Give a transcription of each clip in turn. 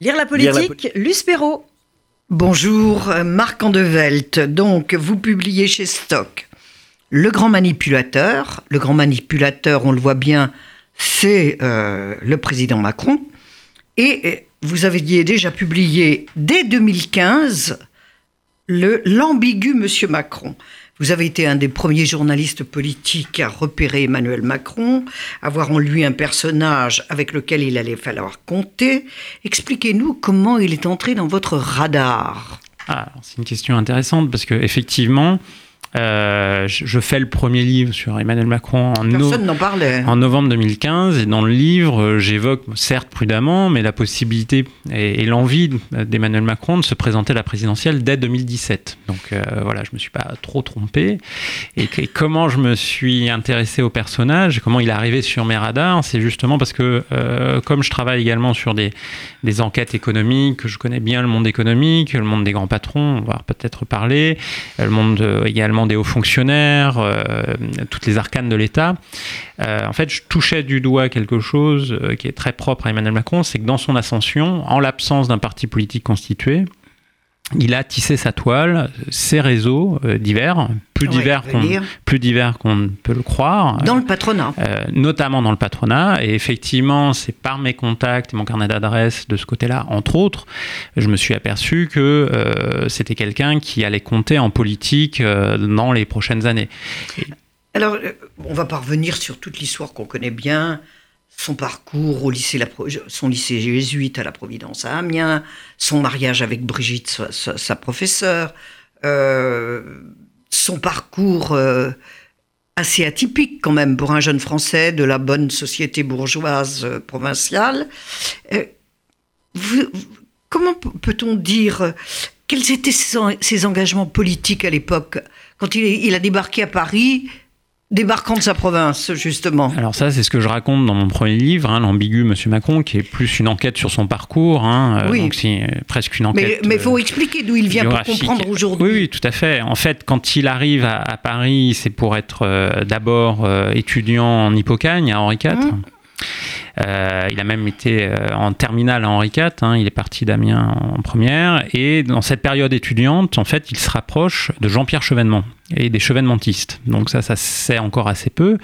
Lire la politique, Luce Perrault. Bonjour, Marc Andevelt. Donc, vous publiez chez Stock Le Grand Manipulateur. Le Grand Manipulateur, on le voit bien, c'est euh, le président Macron. Et euh, vous aviez déjà publié dès 2015 le l'ambigu Monsieur Macron. Vous avez été un des premiers journalistes politiques à repérer Emmanuel Macron, à voir en lui un personnage avec lequel il allait falloir compter. Expliquez-nous comment il est entré dans votre radar. Ah, c'est une question intéressante parce que effectivement, euh, je fais le premier livre sur Emmanuel Macron en, en novembre 2015 et dans le livre euh, j'évoque certes prudemment mais la possibilité et, l'envie d'Emmanuel Macron de se présenter à la présidentielle dès 2017. Donc euh, voilà, je me suis pas trop trompé. Et, comment je me suis intéressé au personnage, comment il est arrivé sur mes radars, c'est justement parce que comme je travaille également sur des, des enquêtes économiques, je connais bien le monde économique, le monde des grands patrons, on va peut-être parler, le monde également des hauts fonctionnaires, euh, toutes les arcanes de l'État. Euh, en fait, je touchais du doigt quelque chose euh, qui est très propre à Emmanuel Macron, c'est que dans son ascension, en l'absence d'un parti politique constitué, il a tissé sa toile, ses réseaux euh, divers, plus divers qu'on plus divers qu'on ne peut le croire. Dans le patronat. Euh, notamment dans le patronat. Et effectivement, c'est par mes contacts et mon carnet d'adresses de ce côté-là, entre autres, je me suis aperçu que euh, c'était quelqu'un qui allait compter en politique dans les prochaines années. Alors, on va pas revenir sur toute l'histoire qu'on connaît bien, son parcours au lycée, son lycée jésuite à la Providence à Amiens, son mariage avec Brigitte, sa, professeure, euh, son parcours euh, assez atypique quand même pour un jeune Français de la bonne société bourgeoise euh, provinciale. comment peut-on dire quels étaient ses, engagements politiques à l'époque? Quand il a débarqué à Paris débarquant de sa province, justement. Alors ça, c'est ce que je raconte dans mon premier livre, hein, l'ambigu Monsieur Macron, qui est plus une enquête sur son parcours, hein, euh, oui. donc c'est euh, presque une enquête. Mais il faut euh, expliquer d'où il vient pour comprendre aujourd'hui. Oui, oui, tout à fait. En fait, quand il arrive à, Paris, c'est pour être d'abord étudiant en Hippocagne à Henri IV. Euh, il a même été euh, en terminale à Henri IV, hein, il est parti d'Amiens en première, et dans cette période étudiante, en fait, il se rapproche de Jean-Pierre Chevènement et des chevènementistes. Donc ça, ça sait encore assez peu,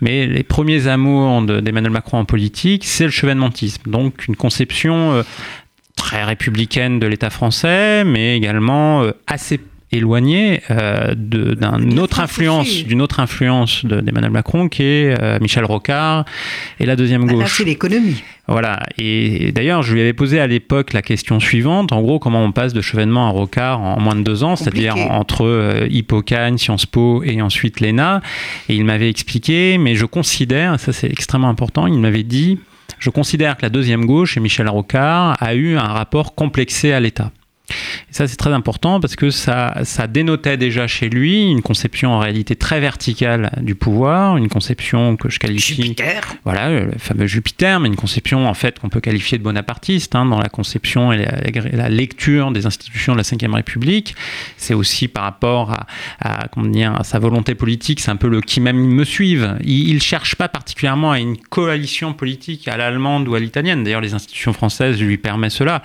mais les premiers amours d'Emmanuel Macron en politique, c'est le chevènementisme, donc une conception euh, très républicaine de l'État français, mais également assez éloigné euh, d'une autre influence, d'une autre influence d'Emmanuel Macron qui est euh, Michel Rocard et la deuxième gauche. Là, c'est l'économie. Voilà. Et, d'ailleurs, je lui avais posé à l'époque la question suivante. En gros, comment on passe de Chevènement à Rocard en, moins de deux ans, c'est-à-dire entre euh, Hippocagne, Sciences Po et ensuite l'ENA. Et il m'avait expliqué, mais je considère, ça c'est extrêmement important, il m'avait dit, je considère que la deuxième gauche, et Michel Rocard, a eu un rapport complexé à l'État. Et ça, c'est très important parce que ça, ça dénotait déjà chez lui une conception en réalité très verticale du pouvoir, une conception que je qualifie. Jupiter. Voilà, le fameux Jupiter, mais une conception en fait qu'on peut qualifier de bonapartiste hein, dans la conception et la, lecture des institutions de la Ve République. C'est aussi par rapport à, à, comment dire, à sa volonté politique, c'est un peu le qui même me suive. Il ne cherche pas particulièrement à une coalition politique à l'allemande ou à l'italienne. D'ailleurs, les institutions françaises lui permettent cela.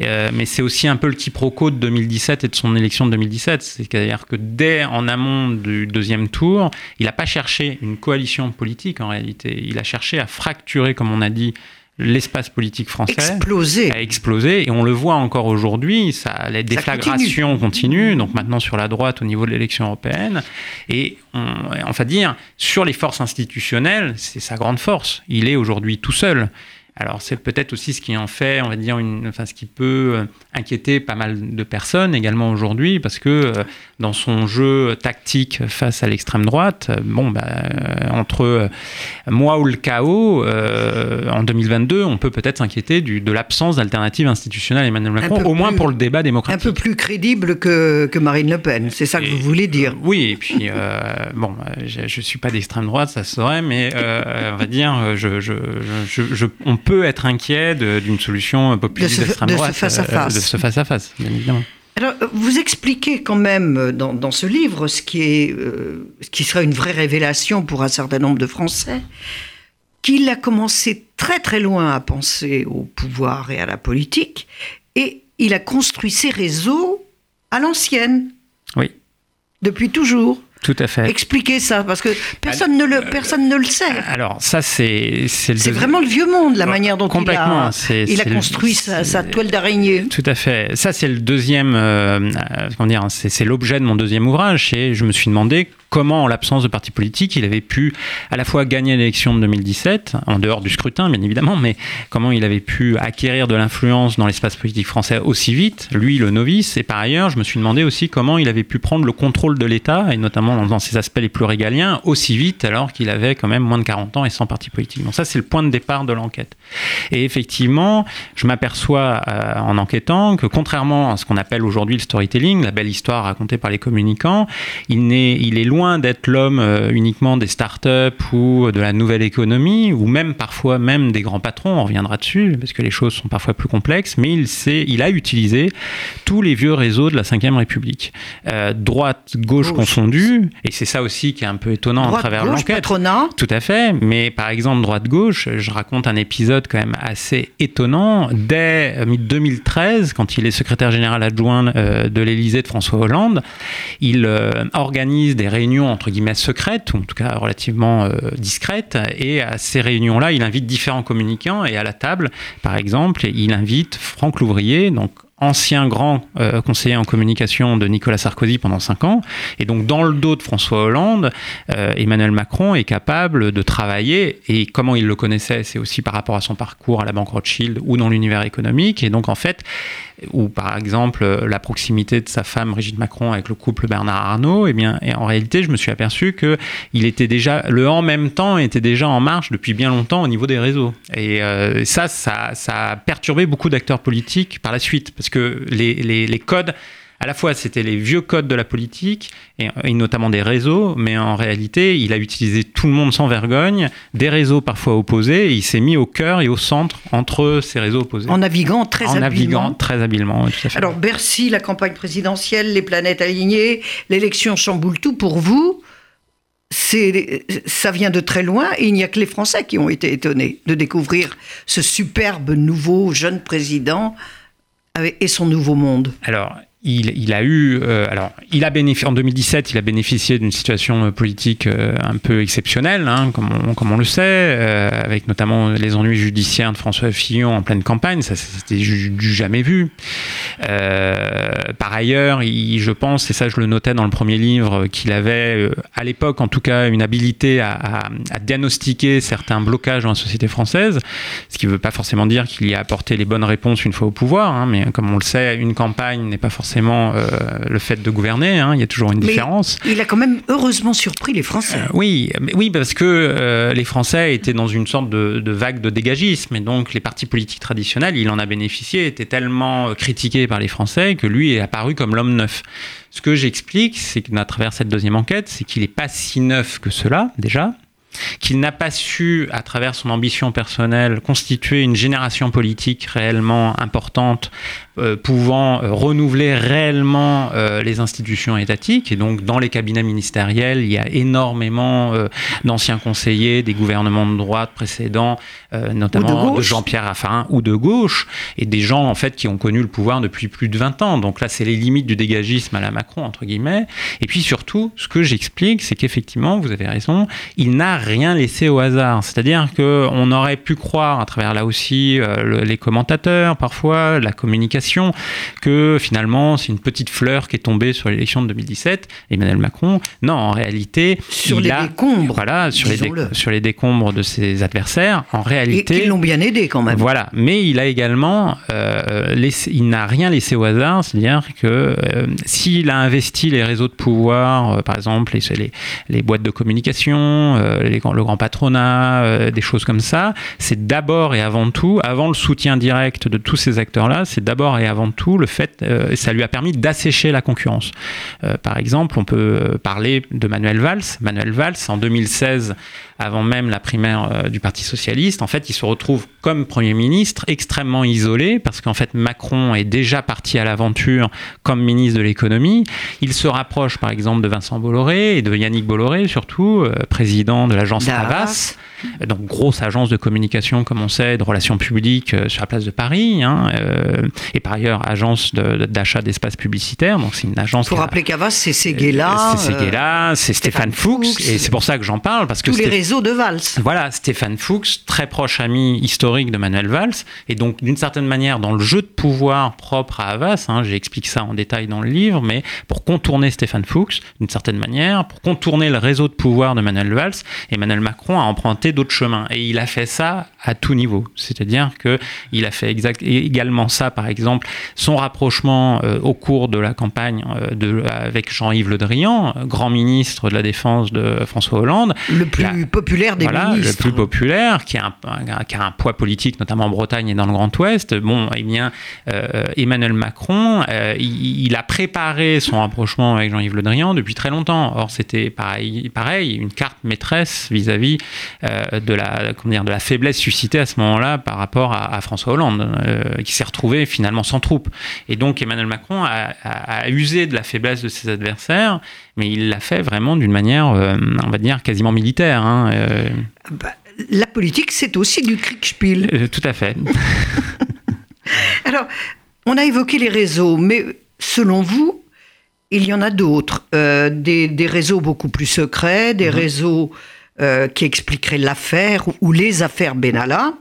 Euh, mais c'est aussi un peu le quiproquo de 2017 et de son élection de 2017. C'est-à-dire que dès en amont du deuxième tour, il n'a pas cherché une coalition politique en réalité. Il a cherché à fracturer, comme on a dit, l'espace politique français. Exploser. a explosé et on le voit encore aujourd'hui. Ça les déflagrations continuent. Donc maintenant sur la droite au niveau de l'élection européenne. Et on, on va dire sur les forces institutionnelles c'est sa grande force. Il est aujourd'hui tout seul alors c'est peut-être aussi ce qui en fait, on va dire, une, enfin, ce qui peut euh, inquiéter pas mal de personnes également aujourd'hui, parce que euh, dans son jeu tactique face à l'extrême droite, euh, bon, bah, entre moi ou le chaos, en 2022, on peut peut-être s'inquiéter de l'absence d'alternative institutionnelle à Emmanuel Macron, au moins pour le débat démocratique. Un peu plus crédible que, que Marine Le Pen, c'est ça que vous voulez dire Oui, et puis, bon, je ne suis pas d'extrême droite, ça se saurait, mais on va dire, je, je, je, on peut être inquiet d'une solution populiste d'extrême droite. De ce face à face. De ce face à face, bien évidemment. Alors, vous expliquez quand même dans, dans ce livre ce qui, est, euh, ce qui sera une vraie révélation pour un certain nombre de Français. qu'il a commencé très très loin à penser au pouvoir et à la politique, et il a construit ses réseaux à l'ancienne. Oui. Depuis toujours. Tout à fait. Expliquez ça, parce que personne, ne, le, personne ne le sait. Alors, ça, c'est. C'est vraiment le vieux monde, la manière dont il a, il a construit sa, toile d'araignée. Tout à fait. Ça, c'est le deuxième. Euh, comment dire C'est l'objet de mon deuxième ouvrage. Et je me suis demandé comment, en l'absence de parti politique, il avait pu à la fois gagner l'élection de 2017, en dehors du scrutin, bien évidemment, mais comment il avait pu acquérir de l'influence dans l'espace politique français aussi vite, lui, le novice. Et par ailleurs, je me suis demandé aussi comment il avait pu prendre le contrôle de l'État, et notamment dans ses aspects les plus régaliens, aussi vite, alors qu'il avait quand même moins de 40 ans et sans parti politique. Donc ça, c'est le point de départ de l'enquête. Et effectivement, je m'aperçois euh, en enquêtant que contrairement à ce qu'on appelle aujourd'hui le storytelling, la belle histoire racontée par les communicants, il il est loin d'être l'homme euh, uniquement des startups ou de la nouvelle économie, ou même parfois même des grands patrons, on reviendra dessus, parce que les choses sont parfois plus complexes, mais il, sait, il a utilisé tous les vieux réseaux de la Ve République. Euh, droite, gauche, confondue, et c'est ça aussi qui est un peu étonnant à travers l'enquête. Tout à fait, mais par exemple, droite-gauche, je raconte un épisode quand même assez étonnant. Dès 2013, quand il est secrétaire général adjoint euh, de l'Élysée de François Hollande, il organise des réunions entre guillemets secrètes, ou en tout cas relativement euh, discrètes. Et à ces réunions-là, il invite différents communicants. Et à la table, par exemple, il invite Franck Louvrier, donc ancien grand euh, conseiller en communication de Nicolas Sarkozy pendant cinq ans. Et donc, dans le dos de François Hollande, euh, Emmanuel Macron est capable de travailler. Et comment il le connaissait, c'est aussi par rapport à son parcours à la Banque Rothschild ou dans l'univers économique. Et donc, en fait, ou par exemple la proximité de sa femme Brigitte Macron avec le couple Bernard Arnault, et eh bien, et en réalité, je me suis aperçu que il était déjà le en même temps était déjà en marche depuis bien longtemps au niveau des réseaux. Et euh, ça, ça, ça a perturbé beaucoup d'acteurs politiques par la suite, parce que les, les, les codes à la fois c'était les vieux codes de la politique et, notamment des réseaux, mais en réalité il a utilisé tout le monde sans vergogne, des réseaux parfois opposés, et il s'est mis au cœur et au centre entre ces réseaux opposés. En naviguant très en habilement. naviguant très habilement. Alors Bercy, la campagne présidentielle, les planètes alignées, l'élection chamboule tout pour vous. Ça vient de très loin et il n'y a que les Français qui ont été étonnés de découvrir ce superbe nouveau jeune président et son nouveau monde. Alors, il, a eu, euh, alors, il a bénéficié en 2017, il a bénéficié d'une situation euh, politique euh, un peu exceptionnelle, hein, comme, on, le sait, avec notamment les ennuis judiciaires de François Fillon en pleine campagne, ça c'était du jamais vu. par ailleurs, il, je pense, et ça je le notais dans le premier livre, qu'il avait, à l'époque en tout cas, une habilité à, à, diagnostiquer certains blocages dans la société française, ce qui ne veut pas forcément dire qu'il y a apporté les bonnes réponses une fois au pouvoir, hein, mais comme on le sait, une campagne n'est pas forcément euh, le fait de gouverner, hein, il y a toujours une différence. il a quand même heureusement surpris les Français. Euh, oui, oui, parce que euh, les Français étaient dans une sorte de, vague de dégagisme, et donc les partis politiques traditionnels, il en a bénéficié, étaient tellement critiqués par les Français que lui est apparu comme l'homme neuf. Ce que j'explique, c'est qu'à travers cette deuxième enquête, c'est qu'il n'est pas si neuf que cela, déjà, qu'il n'a pas su, à travers son ambition personnelle, constituer une génération politique réellement importante, euh, pouvant euh, renouveler réellement euh, les institutions étatiques. Et donc, dans les cabinets ministériels, il y a énormément d'anciens conseillers des gouvernements de droite précédents, notamment de, Jean-Pierre Raffarin ou de gauche, et des gens, en fait, qui ont connu le pouvoir depuis plus de 20 ans. Donc là, c'est les limites du dégagisme à la Macron, entre guillemets. Et puis surtout, ce que j'explique, c'est qu'effectivement, vous avez raison, il n'a rien laissé au hasard. C'est-à-dire qu'on aurait pu croire, à travers là aussi les commentateurs, parfois, la communication, que finalement c'est une petite fleur qui est tombée sur l'élection de 2017, Emmanuel Macron. Non, en réalité, sur les décombres, voilà, sur les, sur les décombres de ses adversaires, en réalité, ils l'ont bien aidé quand même. Voilà, mais il a également, euh, il n'a rien laissé au hasard, c'est-à-dire que euh, s'il a investi les réseaux de pouvoir, euh, par exemple les, les, boîtes de communication, le grand patronat, des choses comme ça, c'est d'abord et avant tout, avant le soutien direct de tous ces acteurs-là, c'est d'abord et avant tout le fait, euh, ça lui a permis d'assécher la concurrence. Euh, par exemple, on peut euh, parler de Manuel Valls. Manuel Valls, en 2016, avant même la primaire du Parti socialiste, en fait, il se retrouve comme Premier ministre extrêmement isolé parce qu'en fait, Macron est déjà parti à l'aventure comme ministre de l'économie. Il se rapproche, par exemple, de Vincent Bolloré et de Yannick Bolloré, surtout, président de l'agence Havas donc grosse agence de communication, comme on sait, de relations publiques euh, sur la place de Paris, hein, euh, et par ailleurs agence d'achat d'espaces publicitaires. Donc c'est une agence. Pour rappeler qu'Avas, c'est Seguela. C'est Seguela, c'est Stéphane, Fuchs, et c'est pour ça que j'en parle parce que tous les réseaux de Valls. Voilà, Stéphane Fuchs, très proche ami historique de Manuel Valls, et donc d'une certaine manière dans le jeu de pouvoir propre à Havas, hein, j'explique ça en détail dans le livre, mais pour contourner Stéphane Fuchs, d'une certaine manière, pour contourner le réseau de pouvoir de Manuel Valls, Emmanuel Macron a emprunté d'autres chemins. Et il a fait ça à tout niveau. C'est-à-dire qu'il a fait exact, également ça, par exemple, son rapprochement euh, au cours de la campagne euh, de, avec Jean-Yves Le Drian, grand ministre de la Défense de François Hollande. Le plus populaire des voilà, Le plus populaire, qui a, un, qui a, un, poids politique, notamment en Bretagne et dans le Grand Ouest. Bon, eh bien, euh, Emmanuel Macron, il, a préparé son rapprochement avec Jean-Yves Le Drian depuis très longtemps. Or, c'était pareil, pareil, une carte maîtresse vis-à-vis de la, comment dire, de la faiblesse suscitée à ce moment-là par rapport à, François Hollande, euh, qui s'est retrouvé finalement sans troupes. Et donc Emmanuel Macron a, usé de la faiblesse de ses adversaires, mais il l'a fait vraiment d'une manière, euh, on va dire, quasiment militaire. Hein, euh. bah, la politique, c'est aussi du Kriegspiel. tout à fait. Alors, on a évoqué les réseaux, mais selon vous, il y en a d'autres, des, des, réseaux beaucoup plus secrets, des mhm. réseaux euh, qui expliquerait l'affaire ou les affaires Benalla.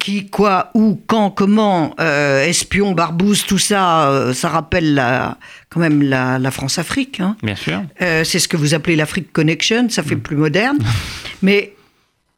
Qui, quoi, où, quand, comment, euh, espion, barbouze, tout ça, euh, ça rappelle la, quand même la, France-Afrique. Hein. Bien sûr. c'est ce que vous appelez l'Afrique Connection, ça fait mm. plus moderne. Mais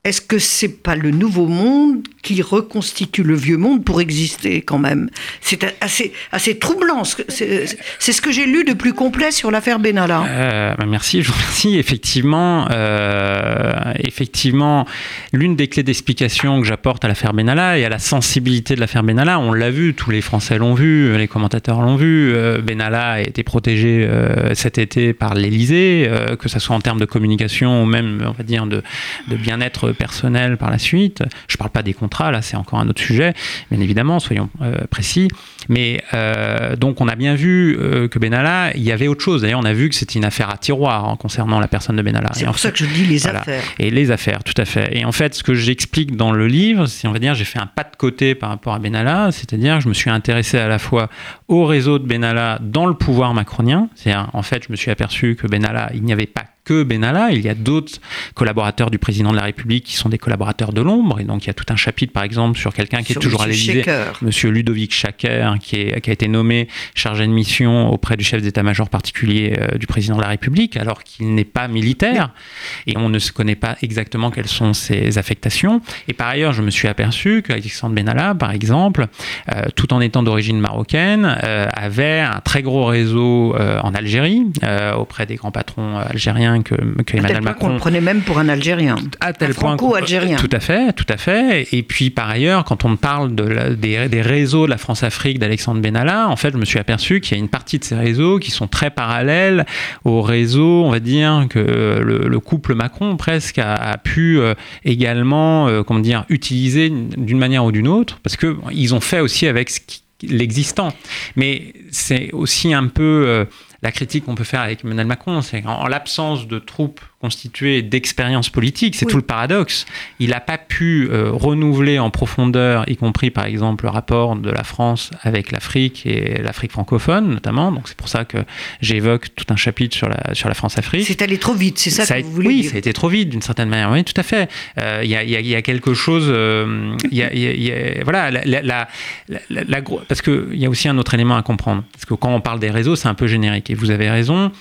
est-ce que c'est pas le nouveau monde qui reconstitue le vieux monde pour exister quand même? C'est assez, troublant. C'est ce que j'ai lu de plus complet sur l'affaire Benalla. Euh, bah, merci, je vous remercie. Effectivement, euh, effectivement, l'une des clés d'explication que j'apporte à l'affaire Benalla et à la sensibilité de l'affaire Benalla, on l'a vu, tous les Français l'ont vu, les commentateurs l'ont vu. Euh, Benalla a été protégé cet été par l'Élysée, que ce soit en termes de communication ou même, on va dire, de bien-être personnel par la suite. Je ne parle pas des contrats, là c'est encore un autre sujet, bien évidemment, soyons euh, précis. Mais euh, donc on a bien vu euh, que Benalla, il y avait autre chose. D'ailleurs, on a vu que c'était une affaire à tiroir hein, concernant la personne de Benalla. C'est pour ça que je dis les affaires. Et les affaires, tout à fait. Et en fait, ce que j'explique dans le livre, c'est on va dire, j'ai fait un pas de côté par rapport à Benalla, c'est-à-dire je me suis intéressé à la fois au réseau de Benalla dans le pouvoir macronien. C'est-à-dire, en fait, je me suis aperçu que Benalla, il n'y avait pas que Benalla, il y a d'autres collaborateurs du président de la République qui sont des collaborateurs de l'ombre. Et donc il y a tout un chapitre, par exemple, sur quelqu'un qui est toujours à l'Élysée, Monsieur Ludovic Chaker, qui, est, qui a été nommé chargé de mission auprès du chef d'état-major particulier euh, du président de la République, alors qu'il n'est pas militaire. Et on ne se connaît pas exactement quelles sont ses affectations. Et par ailleurs, je me suis aperçu qu'Alexandre Benalla, par exemple, euh, tout en étant d'origine marocaine, euh, avait un très gros réseau en Algérie, auprès des grands patrons algériens que, que Emmanuel Macron. On le prenait même pour un Algérien. À tel un Franco-algérien. Tout à fait, tout à fait. Et puis par ailleurs, quand on parle de des, des, réseaux de la France-Afrique d'Alexandre Benalla, en fait, je me suis aperçu qu'il y a une partie de ces réseaux qui sont très parallèles aux réseaux, on va dire, que le, couple Macron presque a, pu euh, également, euh, comment dire, utiliser d'une manière ou d'une autre, parce que ils ont fait aussi avec l'existant. Mais c'est aussi un peu euh, la critique qu'on peut faire avec Emmanuel Macron, c'est qu'en l'absence de troupes constitué d'expérience politique. C'est tout le paradoxe. Il n'a pas pu euh, renouveler en profondeur, y compris par exemple le rapport de la France avec l'Afrique et l'Afrique francophone notamment. Donc c'est pour ça que j'évoque tout un chapitre sur la, sur la France-Afrique. C'est allé trop vite, c'est ça, que vous voulez oui, dire Oui, ça a été trop vite d'une certaine manière. Oui, tout à fait. Euh, il y, a, y, a, quelque chose. voilà, la, parce qu'il y a aussi un autre élément à comprendre. Parce que quand on parle des réseaux, c'est un peu générique. Et vous avez raison.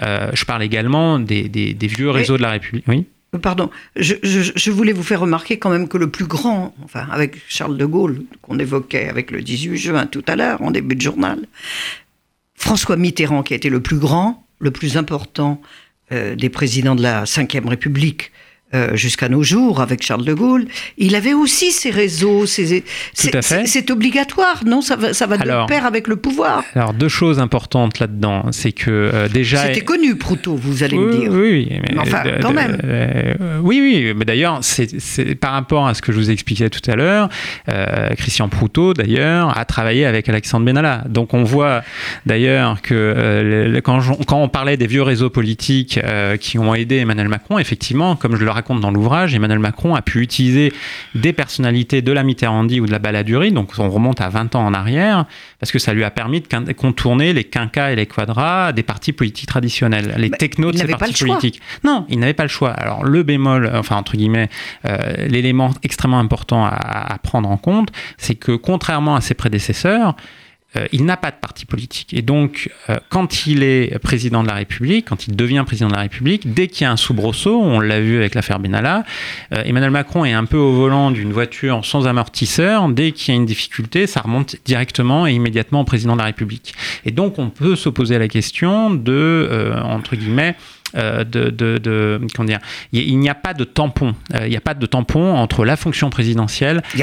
Euh, je parle également des, vieux réseaux de la République. Oui Pardon, je, voulais vous faire remarquer quand même que le plus grand, enfin avec Charles de Gaulle, qu'on évoquait avec le 18 juin tout à l'heure, en début de journal, François Mitterrand, qui a été le plus grand, le plus important euh, des présidents de la Ve République, euh, jusqu'à nos jours avec Charles de Gaulle, il avait aussi ses réseaux. Ses, c'est obligatoire, non? Ça va, ça va de pair avec le pouvoir. Alors, deux choses importantes là-dedans. C'est que euh, déjà. C'était connu, Proutot, vous allez me dire. Oui, oui. Mais, enfin, quand même. Euh, oui, oui. Mais d'ailleurs, c'est par rapport à ce que je vous expliquais tout à l'heure, Christian Proutot, d'ailleurs, a travaillé avec Alexandre Benalla. Donc, on voit d'ailleurs que quand, quand, on parlait des vieux réseaux politiques qui ont aidé Emmanuel Macron, effectivement, comme je le raconte dans l'ouvrage, Emmanuel Macron a pu utiliser des personnalités de la Mitterrandie ou de la Balladurie, donc on remonte à 20 ans en arrière, parce que ça lui a permis de contourner les quinquas et les quadras des partis politiques traditionnels, les technos de ces partis politiques. Non, il n'avait pas le choix. Alors le bémol, enfin entre guillemets, euh, l'élément extrêmement important à, à prendre en compte, c'est que contrairement à ses prédécesseurs, euh, il n'a pas de parti politique. Et donc, euh, quand il est président de la République, quand il devient président de la République, dès qu'il y a un soubresaut, on l'a vu avec l'affaire Benalla, euh, Emmanuel Macron est un peu au volant d'une voiture sans amortisseur. Dès qu'il y a une difficulté, ça remonte directement et immédiatement au président de la République. Et donc, on peut se poser la question de, entre guillemets, euh, de, de, comment dire, il n'y a pas de tampon. Euh, il n'y a pas de tampon entre la fonction présidentielle et,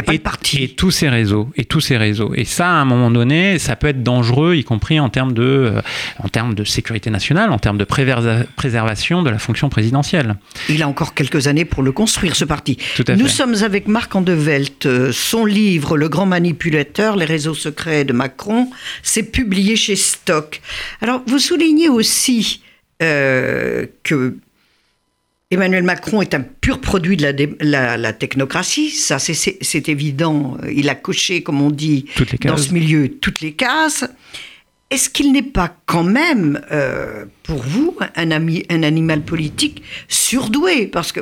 et, tous ces réseaux et tous ces réseaux. Et ça, à un moment donné, ça peut être dangereux, y compris en termes de, euh, en termes de sécurité nationale, en termes de préservation de la fonction présidentielle. Il a encore quelques années pour le construire, ce parti. Nous sommes avec Marc Andevelt. Son livre, Le grand manipulateur, les réseaux secrets de Macron, c'est publié chez Stock. Alors, vous soulignez aussi que Emmanuel Macron est un pur produit de la, technocratie, ça c'est évident, il a coché, comme on dit, dans ce milieu toutes les cases. Est-ce qu'il n'est pas quand même, euh, pour vous, un, ami, un animal politique surdoué? Parce que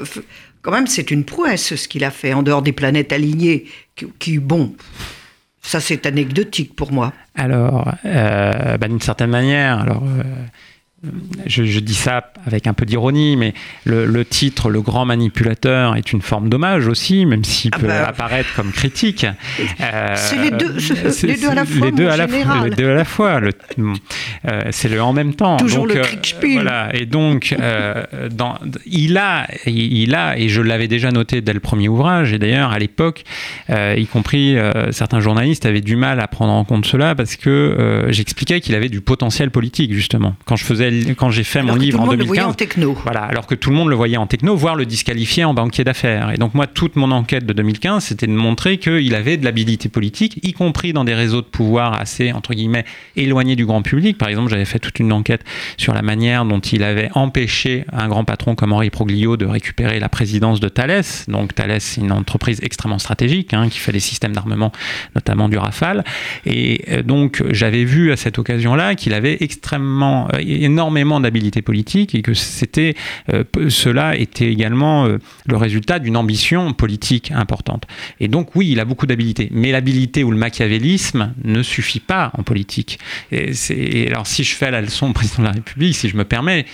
quand même c'est une prouesse ce qu'il a fait en dehors des planètes alignées, qui, bon, ça c'est anecdotique pour moi. Alors, euh, bah, d'une certaine manière, alors je, dis ça avec un peu d'ironie, mais le, titre Le grand manipulateur est une forme d'hommage aussi, même s'il ah peut bah. apparaître comme critique. c'est les deux, les deux à la fois. Les deux, à la, les deux à la fois. Euh, c'est le en même temps. Toujours donc, le euh, voilà. Et donc, euh, dans, il, a, il a, et je l'avais déjà noté dès le premier ouvrage, et d'ailleurs à l'époque, y compris certains journalistes avaient du mal à prendre en compte cela parce que j'expliquais qu'il avait du potentiel politique, justement. Quand je faisais quand j'ai fait mon livre en 2015. en techno. Voilà, alors que tout le monde le voyait en techno, voire le disqualifier en banquier d'affaires. Et donc moi, toute mon enquête de 2015, c'était de montrer qu'il avait de l'habilité politique, y compris dans des réseaux de pouvoir assez entre guillemets éloignés du grand public. Par exemple, j'avais fait toute une enquête sur la manière dont il avait empêché un grand patron comme Henri Proglio de récupérer la présidence de Thales. Donc Thales, c'est une entreprise extrêmement stratégique hein, qui fait des systèmes d'armement, notamment du Rafale. Et euh, donc j'avais vu à cette occasion-là qu'il avait extrêmement euh, énormément d'habilité politique et que c'était euh, cela était également euh, le résultat d'une ambition politique importante. Et donc oui, il a beaucoup d'habilité, mais l'habilité ou le machiavélisme ne suffit pas en politique. Et alors si je fais la leçon au président de la République, si je me permets,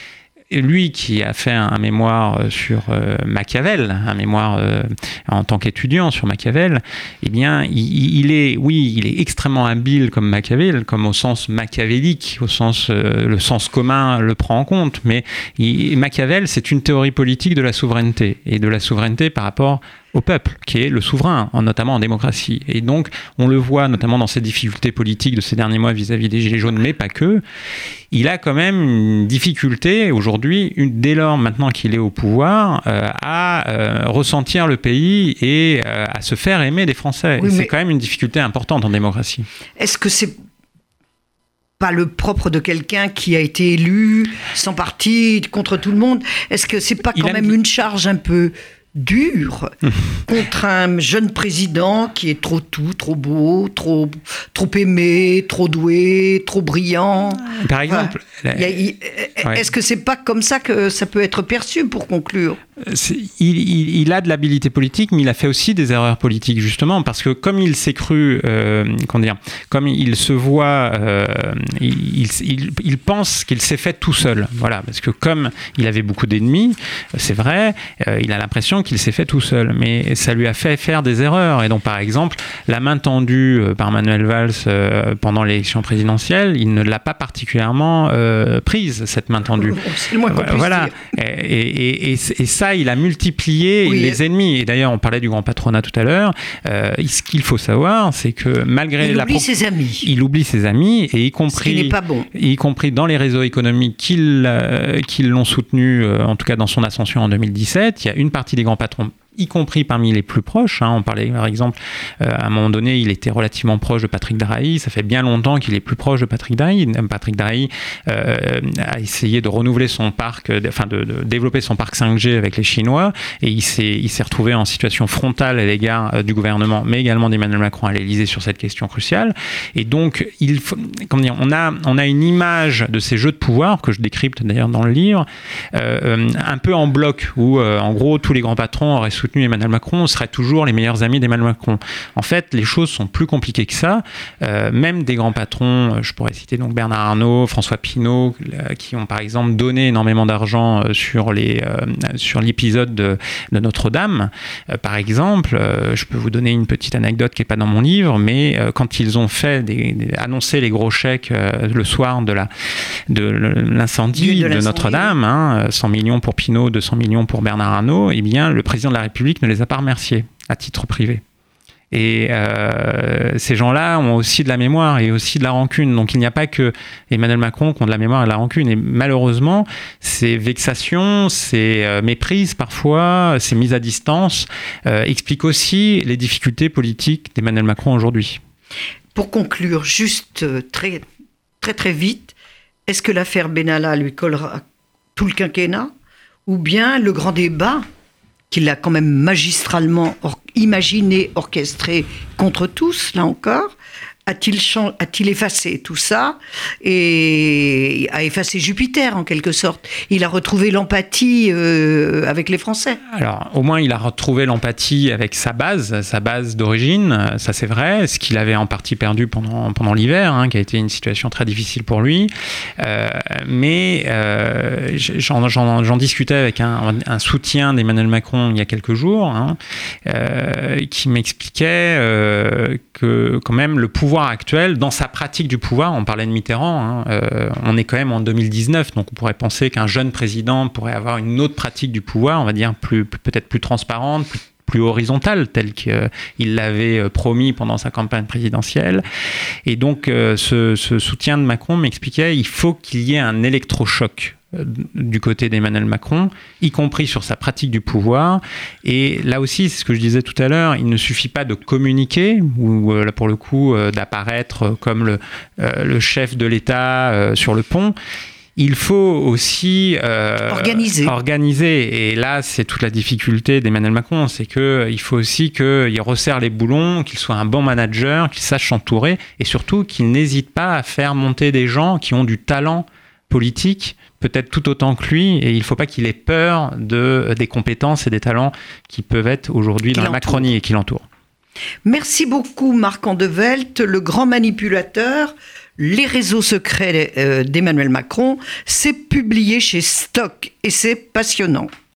lui qui a fait un, mémoire euh, sur euh, Machiavel, un mémoire euh, en tant qu'étudiant sur Machiavel, eh bien, il, est, oui, il est extrêmement habile comme Machiavel, comme au sens machiavélique, au sens, le sens commun le prend en compte, mais Machiavel, c'est une théorie politique de la souveraineté, et de la souveraineté par rapport au peuple, qui est le souverain, notamment en démocratie. Et donc, on le voit notamment dans ces difficultés politiques de ces derniers mois vis-à-vis des Gilets jaunes, mais pas que. Il a quand même une difficulté aujourd'hui, dès lors maintenant qu'il est au pouvoir, euh, à euh, ressentir le pays et euh, à se faire aimer des Français. c'est quand même une difficulté importante en démocratie. Est-ce que c'est pas le propre de quelqu'un qui a été élu sans parti contre tout le monde? Est-ce que c'est pas quand même une charge un peu dur contre un jeune président qui est trop tout, trop beau, trop, trop aimé, trop doué, trop brillant. Par exemple, est-ce que c'est pas comme ça que ça peut être perçu pour conclure? Il, a de l'habilité politique, mais il a fait aussi des erreurs politiques, justement, parce que comme il s'est cru, euh, comment dire, comme il se voit, euh, il, pense qu'il s'est fait tout seul. Voilà, parce que comme il avait beaucoup d'ennemis, c'est vrai, euh, il a l'impression qu'il s'est fait tout seul, mais ça lui a fait faire des erreurs. Et donc, par exemple, la main tendue par Manuel Valls pendant l'élection présidentielle, il ne l'a pas particulièrement prise, cette main tendue. Moins Voilà. Et, et, et ça, il a multiplié les ennemis. Et d'ailleurs, on parlait du grand patronat tout à l'heure. Euh, ce qu'il faut savoir, c'est que malgré il oublie ses amis, il oublie ses amis et y compris, pas bon. y compris dans les réseaux économiques qui, euh, l'ont soutenu, euh, en tout cas dans son ascension en 2017, il y a une partie des grands patrons y compris parmi les plus proches. Hein. On parlait par exemple, euh, à un moment donné, il était relativement proche de Patrick Drahi. Ça fait bien longtemps qu'il est plus proche de Patrick Drahi. Patrick Drahi euh, a essayé de renouveler son parc, enfin de, développer son parc 5G avec les Chinois, et il s'est retrouvé en situation frontale à l'égard du gouvernement, mais également d'Emmanuel Macron à l'Élysée sur cette question cruciale. Et donc, il comment dire, on a, on a une image de ces jeux de pouvoir que je décrypte d'ailleurs dans le livre, un peu en bloc où, en gros, tous les grands patrons auraient soutenu Emmanuel Macron seraient toujours les meilleurs amis d'Emmanuel Macron. En fait, les choses sont plus compliquées que ça. Euh, même des grands patrons, euh, je pourrais citer donc Bernard Arnault, François Pinault, euh, qui ont par exemple donné énormément d'argent sur les sur l'épisode de, Notre-Dame. par exemple, je peux vous donner une petite anecdote qui n'est pas dans mon livre, mais quand ils ont fait des, annoncé les gros chèques le soir de la de l'incendie de, Notre-Dame, 100 hein, millions pour Pinault, 200 millions pour Bernard Arnault, eh bien le président de la République ne les a pas remerciés à titre privé. Et euh, ces gens-là ont aussi de la mémoire et aussi de la rancune. Donc il n'y a pas que Emmanuel Macron qui ont de la mémoire et de la rancune. Et malheureusement, ces vexations, ces euh, méprises parfois, ces mises à distance euh, expliquent aussi les difficultés politiques d'Emmanuel Macron aujourd'hui. Pour conclure, juste très très très vite, est-ce que l'affaire Benalla lui collera tout le quinquennat? Ou bien le grand débat qu'il a quand même magistralement imaginé, orchestré contre tous, là encore, a-t-il effacé tout ça et a effacé Jupiter en quelque sorte? Il a retrouvé l'empathie euh, avec les Français. Alors au moins il a retrouvé l'empathie avec sa base, sa base d'origine, ça c'est vrai, ce qu'il avait en partie perdu pendant, l'hiver, hein, qui a été une situation très difficile pour lui. Euh, mais euh, j'en discutais avec un, soutien d'Emmanuel Macron il y a quelques jours, hein, qui m'expliquait que quand même le pouvoir actuel, dans sa pratique du pouvoir, on parlait de Mitterrand, hein, euh, on est quand même en 2019, donc on pourrait penser qu'un jeune président pourrait avoir une autre pratique du pouvoir, on va dire plus, peut-être plus transparente, plus, horizontale, telle qu'il l'avait euh, promis pendant sa campagne présidentielle. Et donc, euh, ce, soutien de Macron m'expliquait il faut qu'il y ait un électrochoc du côté d'Emmanuel Macron, y compris sur sa pratique du pouvoir. Et là aussi, c'est ce que je disais tout à l'heure, il ne suffit pas de communiquer, ou euh, là pour le coup euh, d'apparaître comme le, le, chef de l'État sur le pont. Il faut aussi organiser. organiser. Et là, c'est toute la difficulté d'Emmanuel Macron, c'est qu'il faut aussi qu'il resserre les boulons, qu'il soit un bon manager, qu'il sache s'entourer, et surtout qu'il n'hésite pas à faire monter des gens qui ont du talent politique peut-être tout autant que lui, et il ne faut pas qu'il ait peur de, des compétences et des talents qui peuvent être aujourd'hui dans la Macronie et qui l'entourent. Merci beaucoup Marc Andevelt, le grand manipulateur. Les réseaux secrets euh, d'Emmanuel Macron, c'est publié chez Stock et c'est passionnant.